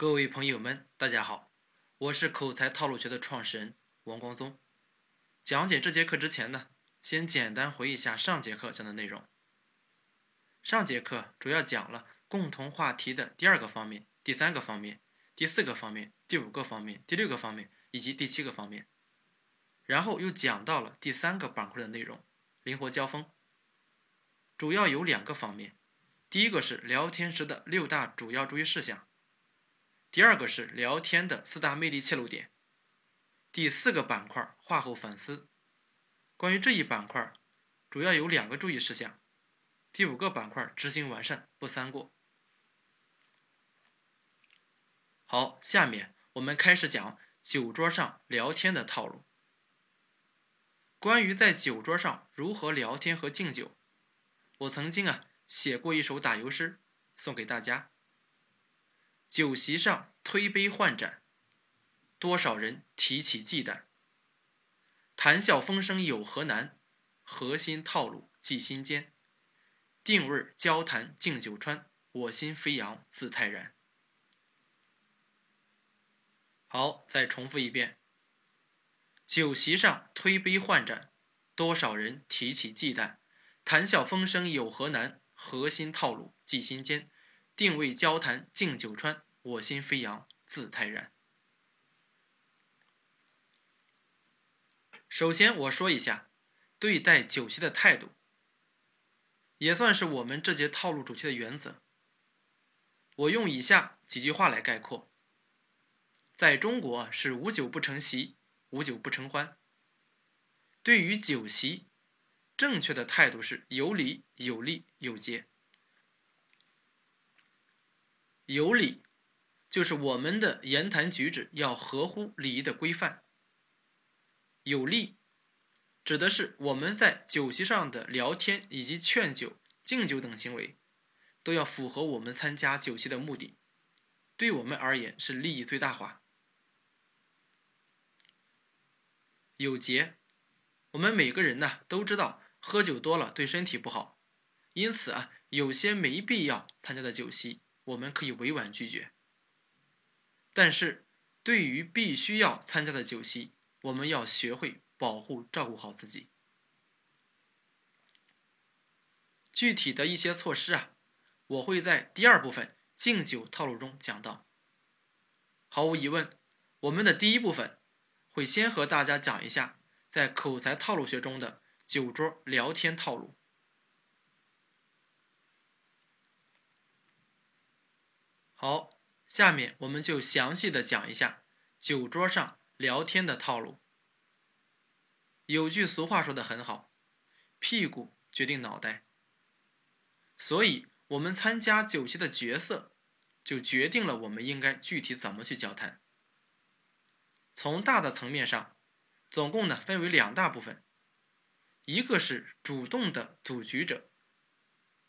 各位朋友们，大家好，我是口才套路学的创始人王光宗。讲解这节课之前呢，先简单回忆一下上节课讲的内容。上节课主要讲了共同话题的第二个方面、第三个方面、第四个方面、第五个方面、第六个方面以及第七个方面，然后又讲到了第三个板块的内容——灵活交锋。主要有两个方面，第一个是聊天时的六大主要注意事项。第二个是聊天的四大魅力切入点，第四个板块话后反思。关于这一板块，主要有两个注意事项。第五个板块执行完善，不三过。好，下面我们开始讲酒桌上聊天的套路。关于在酒桌上如何聊天和敬酒，我曾经啊写过一首打油诗，送给大家。酒席上推杯换盏，多少人提起忌惮。谈笑风生有何难？核心套路记心间。定位交谈敬酒川，我心飞扬自泰然。好，再重复一遍。酒席上推杯换盏，多少人提起忌惮。谈笑风生有何难？核心套路记心间。定位交谈敬酒川，我心飞扬自泰然。首先我说一下对待酒席的态度，也算是我们这节套路主题的原则。我用以下几句话来概括：在中国是无酒不成席，无酒不成欢。对于酒席，正确的态度是有礼、有礼、有节。有礼，就是我们的言谈举止要合乎礼仪的规范；有利，指的是我们在酒席上的聊天以及劝酒、敬酒等行为，都要符合我们参加酒席的目的，对我们而言是利益最大化。有节，我们每个人呢都知道，喝酒多了对身体不好，因此啊，有些没必要参加的酒席。我们可以委婉拒绝，但是对于必须要参加的酒席，我们要学会保护、照顾好自己。具体的一些措施啊，我会在第二部分敬酒套路中讲到。毫无疑问，我们的第一部分会先和大家讲一下在口才套路学中的酒桌聊天套路。好，下面我们就详细的讲一下酒桌上聊天的套路。有句俗话说的很好，屁股决定脑袋，所以我们参加酒席的角色，就决定了我们应该具体怎么去交谈。从大的层面上，总共呢分为两大部分，一个是主动的组局者，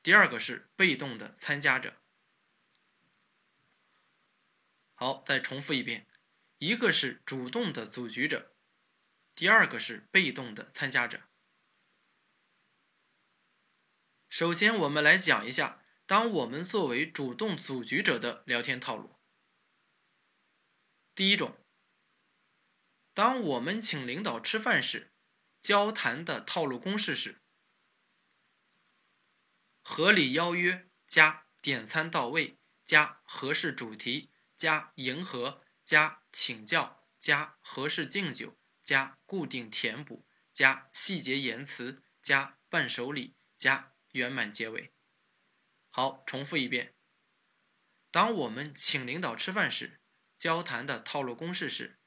第二个是被动的参加者。好，再重复一遍，一个是主动的组局者，第二个是被动的参加者。首先，我们来讲一下，当我们作为主动组局者的聊天套路。第一种，当我们请领导吃饭时，交谈的套路公式是：合理邀约加点餐到位加合适主题。加迎合，加请教，加合适敬酒，加固定填补，加细节言辞，加伴手礼，加圆满结尾。好，重复一遍。当我们请领导吃饭时，交谈的套路公式是：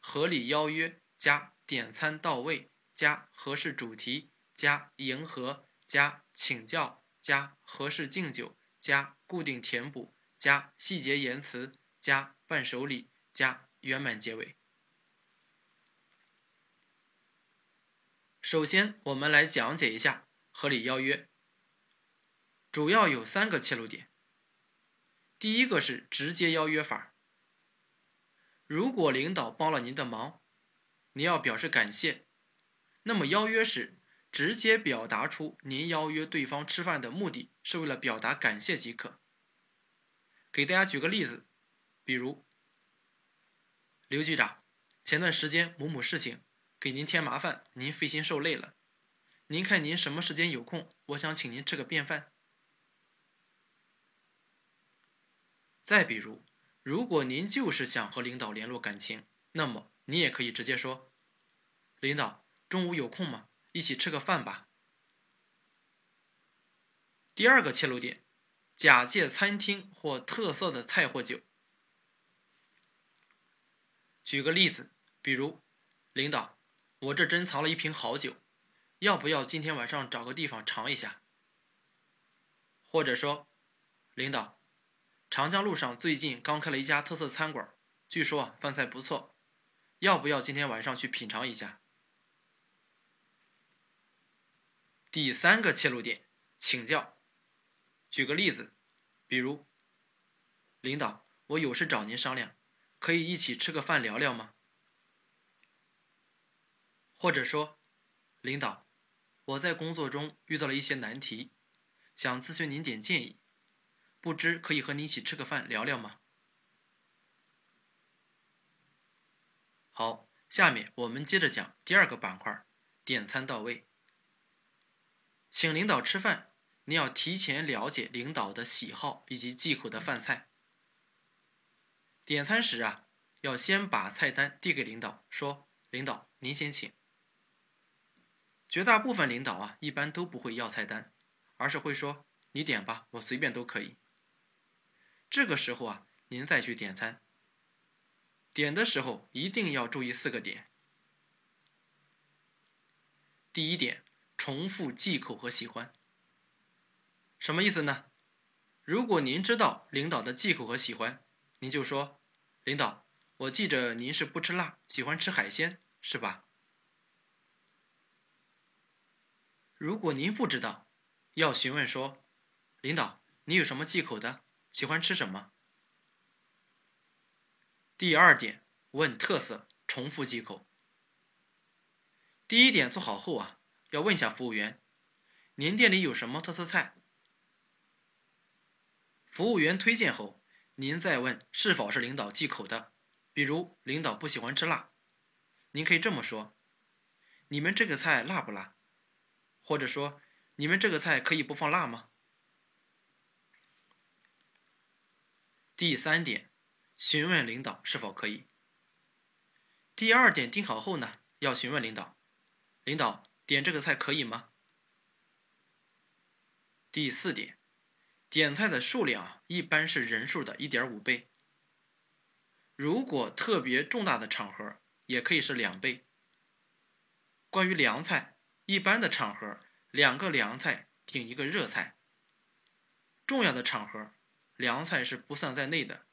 合理邀约加点餐到位，加合适主题，加迎合，加请教，加合适敬酒，加固定填补。加细节言辞，加伴手礼，加圆满结尾。首先，我们来讲解一下合理邀约，主要有三个切入点。第一个是直接邀约法，如果领导帮了您的忙，你要表示感谢，那么邀约时直接表达出您邀约对方吃饭的目的是为了表达感谢即可。给大家举个例子，比如，刘局长，前段时间某某事情给您添麻烦，您费心受累了。您看您什么时间有空？我想请您吃个便饭。再比如，如果您就是想和领导联络感情，那么你也可以直接说：“领导，中午有空吗？一起吃个饭吧。”第二个切入点，假借餐厅或特色的菜或酒。举个例子，比如，领导，我这珍藏了一瓶好酒。要不要今天晚上找个地方尝一下？或者说，领导，长江路上最近刚开了一家特色餐馆，据说饭菜不错，要不要今天晚上去品尝一下？第三个切入点，请教。举个例子，比如，领导，我有事找您商量，可以一起吃个饭聊聊吗？或者说，领导。我在工作中遇到了一些难题，想咨询您点建议，不知可以和您一起吃个饭聊聊吗？好，下面我们接着讲第二个板块，点餐到位。请领导吃饭，你要提前了解领导的喜好以及忌口的饭菜。点餐时啊，要先把菜单递给领导，说：“领导，您先请。”绝大部分领导啊，一般都不会要菜单，而是会说：“你点吧，我随便都可以。”这个时候啊，您再去点餐。点的时候一定要注意四个点。第一点，重复忌口和喜欢。什么意思呢？如果您知道领导的忌口和喜欢，您就说：“领导，我记着您是不吃辣，喜欢吃海鲜，是吧？”如果您不知道，要询问说：“领导，你有什么忌口的？喜欢吃什么？”第二点，问特色，重复忌口。第一点做好后啊，要问一下服务员：“您店里有什么特色菜？”服务员推荐后，您再问是否是领导忌口的。比如领导不喜欢吃辣，您可以这么说：“你们这个菜辣不辣？”或者说，你们这个菜可以不放辣吗？第三点，询问领导是否可以。第二点定好后呢，要询问领导，领导点这个菜可以吗？第四点，点菜的数量一般是人数的一点五倍，如果特别重大的场合，也可以是两倍。关于凉菜。一般的场合，两个凉菜顶一个热菜。重要的场合，凉菜是不算在内的，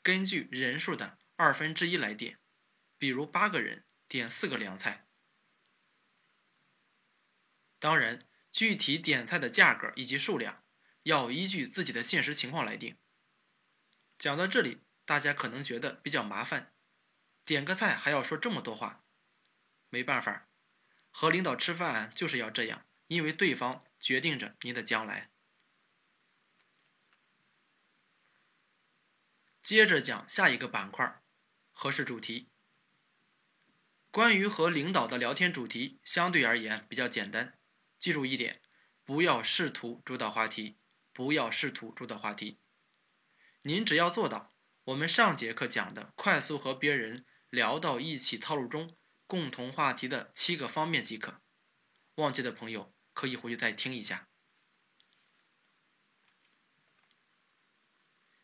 根据人数的二分之一来点。比如八个人点四个凉菜。当然，具体点菜的价格以及数量要依据自己的现实情况来定。讲到这里，大家可能觉得比较麻烦，点个菜还要说这么多话，没办法。和领导吃饭就是要这样，因为对方决定着您的将来。接着讲下一个板块，合适主题。关于和领导的聊天主题，相对而言比较简单。记住一点，不要试图主导话题，不要试图主导话题。您只要做到我们上节课讲的，快速和别人聊到一起套路中。共同话题的七个方面即可，忘记的朋友可以回去再听一下。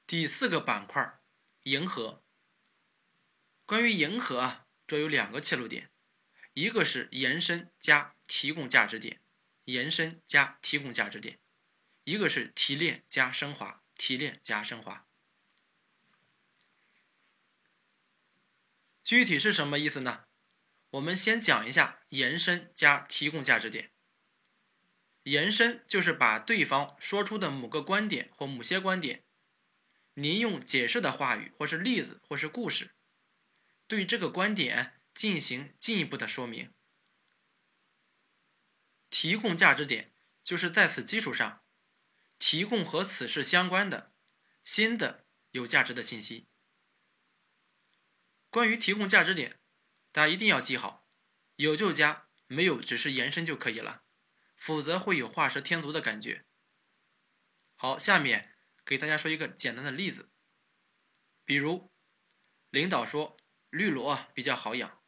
第四个板块，迎合。关于迎合啊，这有两个切入点，一个是延伸加提供价值点，延伸加提供价值点；一个是提炼加升华，提炼加升华。具体是什么意思呢？我们先讲一下延伸加提供价值点。延伸就是把对方说出的某个观点或某些观点，您用解释的话语或是例子或是故事，对这个观点进行进一步的说明。提供价值点就是在此基础上，提供和此事相关的新的有价值的信息，关于提供价值点，大家一定要记好，有就加，没有只是延伸就可以了，否则会有画蛇添足的感觉。好，下面给大家说一个简单的例子，比如领导说绿萝比较好养，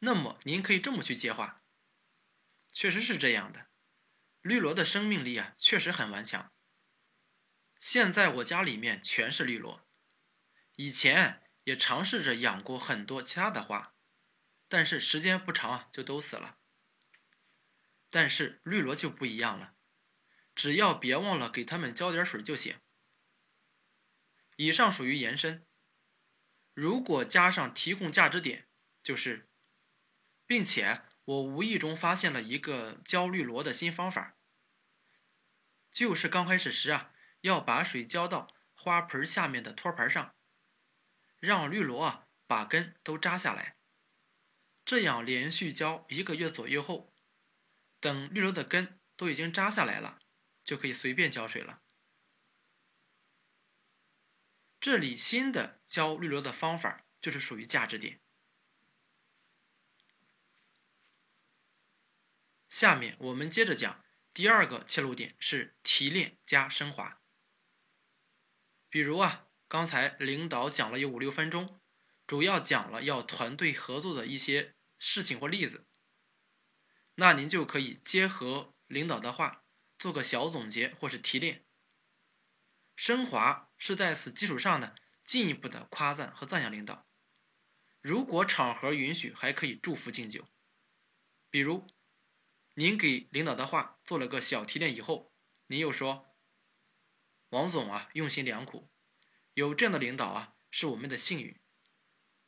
那么您可以这么去接话，确实是这样的，绿萝的生命力啊确实很顽强。现在我家里面全是绿萝，以前也尝试着养过很多其他的花，但是时间不长啊就都死了。但是绿萝就不一样了，只要别忘了给它们浇点水就行。以上属于延伸，如果加上提供价值点，就是，并且我无意中发现了一个浇绿萝的新方法，就是刚开始时啊。要把水浇到花盆下面的托盘上，让绿萝啊把根都扎下来。这样连续浇一个月左右后，等绿萝的根都已经扎下来了，就可以随便浇水了。这里新的浇绿萝的方法就是属于价值点。下面我们接着讲第二个切入点是提炼加升华。比如啊，刚才领导讲了有五六分钟，主要讲了要团队合作的一些事情或例子。那您就可以结合领导的话，做个小总结或是提炼。升华是在此基础上呢，进一步的夸赞和赞扬领导。如果场合允许，还可以祝福敬酒。比如，您给领导的话做了个小提炼以后，您又说。王总啊，用心良苦，有这样的领导啊，是我们的幸运。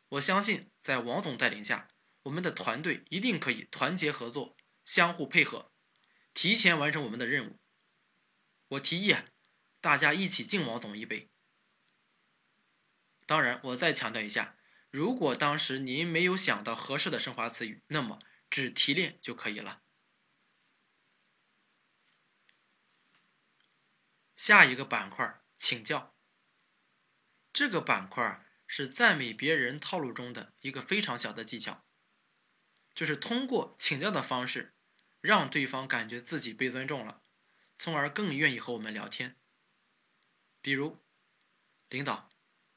我相信，在王总带领下，我们的团队一定可以团结合作，相互配合，提前完成我们的任务。我提议啊，大家一起敬王总一杯。当然，我再强调一下，如果当时您没有想到合适的升华词语，那么只提炼就可以了。下一个板块，请教。这个板块是赞美别人套路中的一个非常小的技巧，就是通过请教的方式，让对方感觉自己被尊重了，从而更愿意和我们聊天。比如，领导，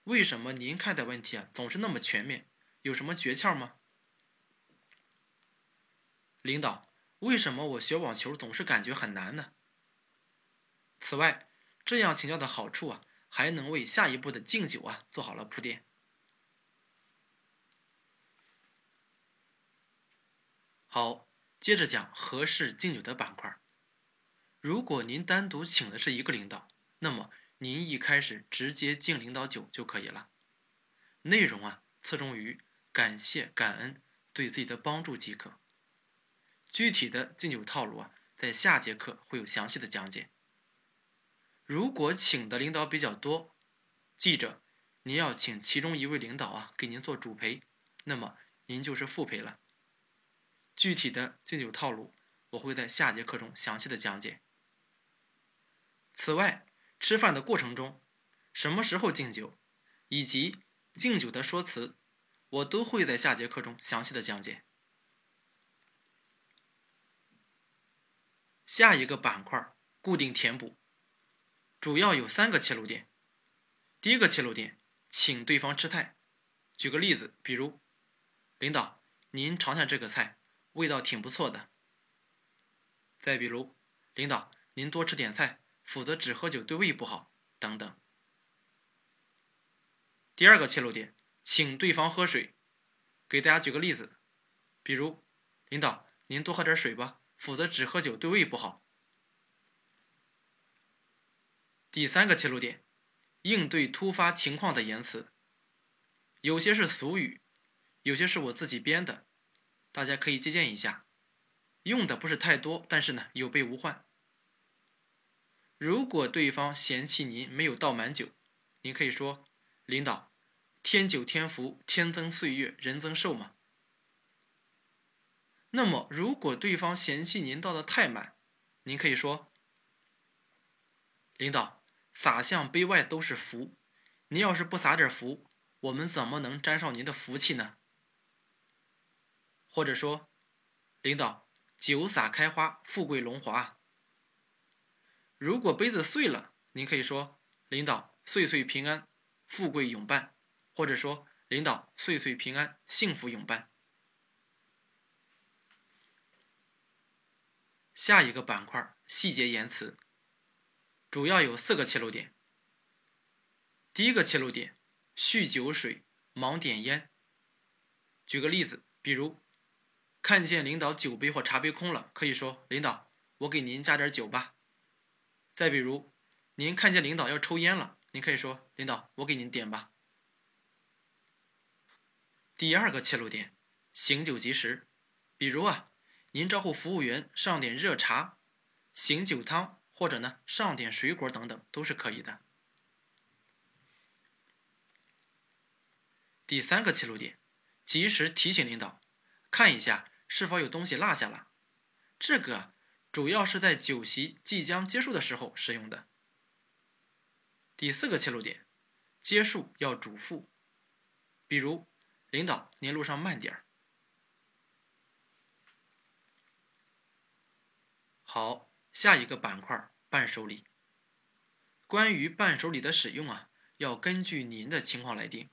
为什么您看待问题啊总是那么全面？有什么诀窍吗？领导，为什么我学网球总是感觉很难呢？此外，这样请教的好处啊，还能为下一步的敬酒啊做好了铺垫。好，接着讲合适敬酒的板块。如果您单独请的是一个领导，那么您一开始直接敬领导酒就可以了。内容啊，侧重于感谢、感恩对自己的帮助即可。具体的敬酒套路啊，在下节课会有详细的讲解。如果请的领导比较多，记着，您要请其中一位领导啊给您做主陪，那么您就是副陪了。具体的敬酒套路，我会在下节课中详细的讲解。此外，吃饭的过程中，什么时候敬酒，以及敬酒的说辞，我都会在下节课中详细的讲解。下一个板块，固定填补。主要有三个切入点。第一个切入点，请对方吃菜。举个例子，比如，领导，您尝尝这个菜，味道挺不错的。再比如，领导，您多吃点菜，否则只喝酒对胃不好。等等。第二个切入点，请对方喝水。给大家举个例子，比如，领导，您多喝点水吧，否则只喝酒对胃不好。第三个切入点，应对突发情况的言辞，有些是俗语，有些是我自己编的，大家可以借鉴一下，用的不是太多，但是呢有备无患。如果对方嫌弃您没有倒满酒，您可以说：“领导，天酒天福，天增岁月，人增寿嘛。”那么如果对方嫌弃您倒的太满，您可以说：“领导。”洒向杯外都是福，您要是不撒点福，我们怎么能沾上您的福气呢？或者说，领导，酒洒开花，富贵荣华。如果杯子碎了，您可以说，领导，岁岁平安，富贵永伴。或者说，领导，岁岁平安，幸福永伴。下一个板块细节言辞，主要有四个切入点。第一个切入点，酗酒水，忙点烟。举个例子，比如看见领导酒杯或茶杯空了，可以说：“领导，我给您加点酒吧。”再比如，您看见领导要抽烟了，您可以说：“领导，我给您点吧。”第二个切入点，醒酒及时，比如啊。您招呼服务员上点热茶、醒酒汤，或者呢上点水果等等，都是可以的。第三个切入点，及时提醒领导，看一下是否有东西落下了。这个主要是在酒席即将结束的时候使用的。第四个切入点，结束要嘱咐，比如领导您路上慢点儿。好，下一个板块伴手礼。关于伴手礼的使用啊，要根据您的情况来定。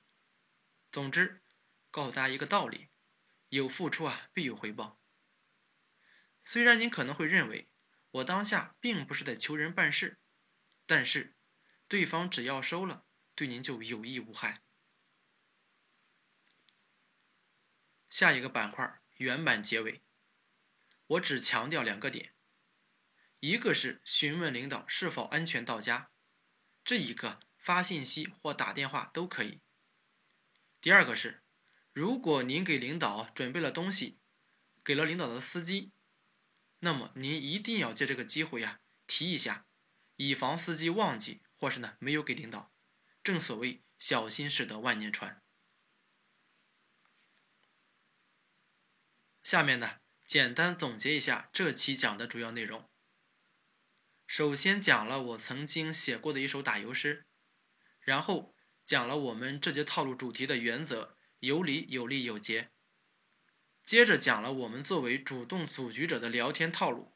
总之，告诉大家一个道理：有付出啊，必有回报。虽然您可能会认为我当下并不是在求人办事，但是对方只要收了，对您就有益无害。下一个板块圆满结尾，我只强调两个点。一个是询问领导是否安全到家，这一个发信息或打电话都可以。第二个是，如果您给领导准备了东西，给了领导的司机，那么您一定要借这个机会呀提一下，以防司机忘记或是呢没有给领导。正所谓小心驶得万年船。下面呢，简单总结一下这期讲的主要内容。首先讲了我曾经写过的一首打油诗，然后讲了我们这节套路主题的原则：有理、有利、有节。接着讲了我们作为主动组局者的聊天套路。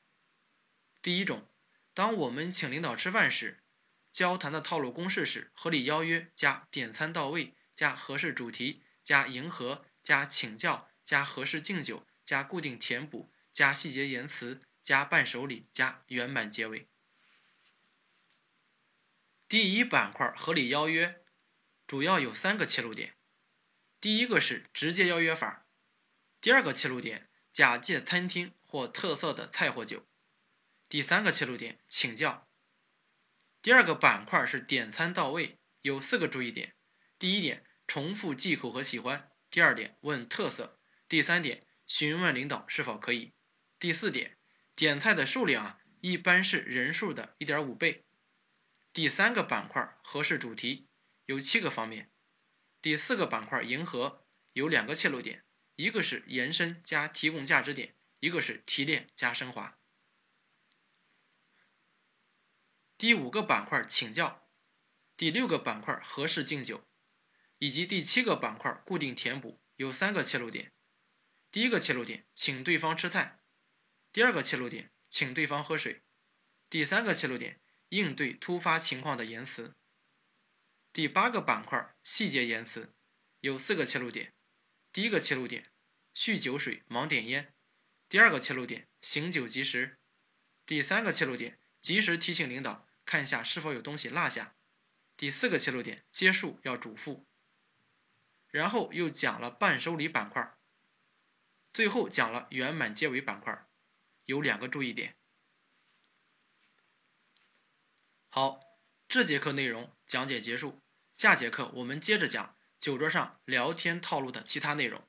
第一种，当我们请领导吃饭时，交谈的套路公式是：合理邀约加点餐到位加合适主题加迎合加请教加合适敬酒加固定填补加细节言辞加伴手礼加圆满结尾。第一板块合理邀约，主要有三个切入点。第一个是直接邀约法，第二个切入点假借餐厅或特色的菜或酒，第三个切入点请教。第二个板块是点餐到位，有四个注意点：第一点重复忌口和喜欢；第二点问特色；第三点询问领导是否可以；第四点点菜的数量啊，一般是人数的一点五倍。第三个板块合适主题有七个方面，第四个板块迎合有两个切入点，一个是延伸加提供价值点，一个是提炼加升华。第五个板块请教，第六个板块合适敬酒，以及第七个板块固定填补有三个切入点，第一个切入点请对方吃菜，第二个切入点请对方喝水，第三个切入点。应对突发情况的言辞。第八个板块细节言辞有四个切入点：第一个切入点酗酒水忙点烟；第二个切入点醒酒及时；第三个切入点及时提醒领导看一下是否有东西落下；第四个切入点结束要嘱咐。然后又讲了伴手礼板块，最后讲了圆满结尾板块，有两个注意点。好，这节课内容讲解结束。下节课我们接着讲酒桌上聊天套路的其他内容。